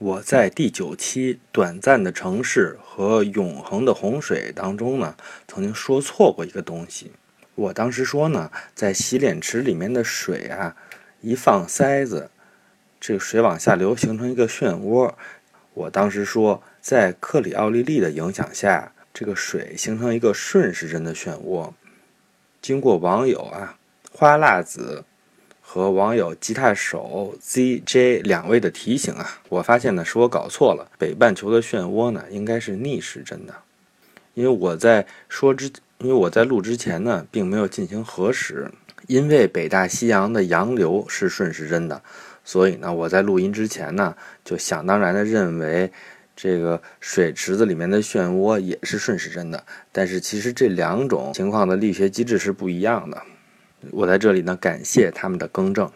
我在第九期《短暂的城市和永恒的洪水》当中呢，曾经说错过一个东西。我当时说呢，在洗脸池里面的水啊，一放塞子，这个水往下流，形成一个漩涡。我当时说，在克里奥利力的影响下，这个水形成一个顺时针的漩涡。经过网友啊花辣子。和网友吉他手 ZJ 两位的提醒啊，我发现呢是我搞错了。北半球的漩涡呢应该是逆时针的，因为我在说之，因为我在录之前呢并没有进行核实。因为北大西洋的洋流是顺时针的，所以呢我在录音之前呢就想当然的认为这个水池子里面的漩涡也是顺时针的。但是其实这两种情况的力学机制是不一样的。我在这里呢，感谢他们的更正。